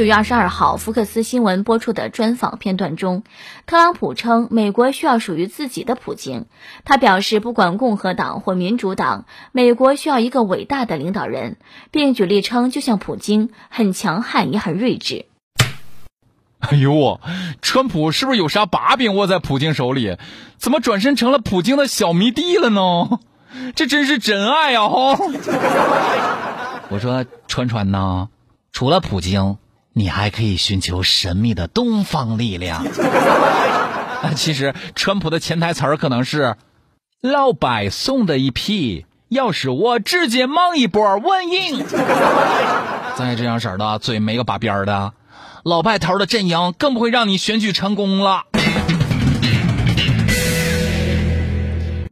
九月二十二号，福克斯新闻播出的专访片段中，特朗普称美国需要属于自己的普京。他表示，不管共和党或民主党，美国需要一个伟大的领导人，并举例称，就像普京，很强悍也很睿智。哎呦，川普是不是有啥把柄握在普京手里？怎么转身成了普京的小迷弟了呢？这真是真爱呀！哈！我说川川呐，除了普京，你还可以寻求神秘的东方力量。其实川普的潜台词儿可能是：老白送的一批，要是我直接忙一波稳赢。再 这样式的，嘴没个把边儿的。老白头的阵营更不会让你选举成功了。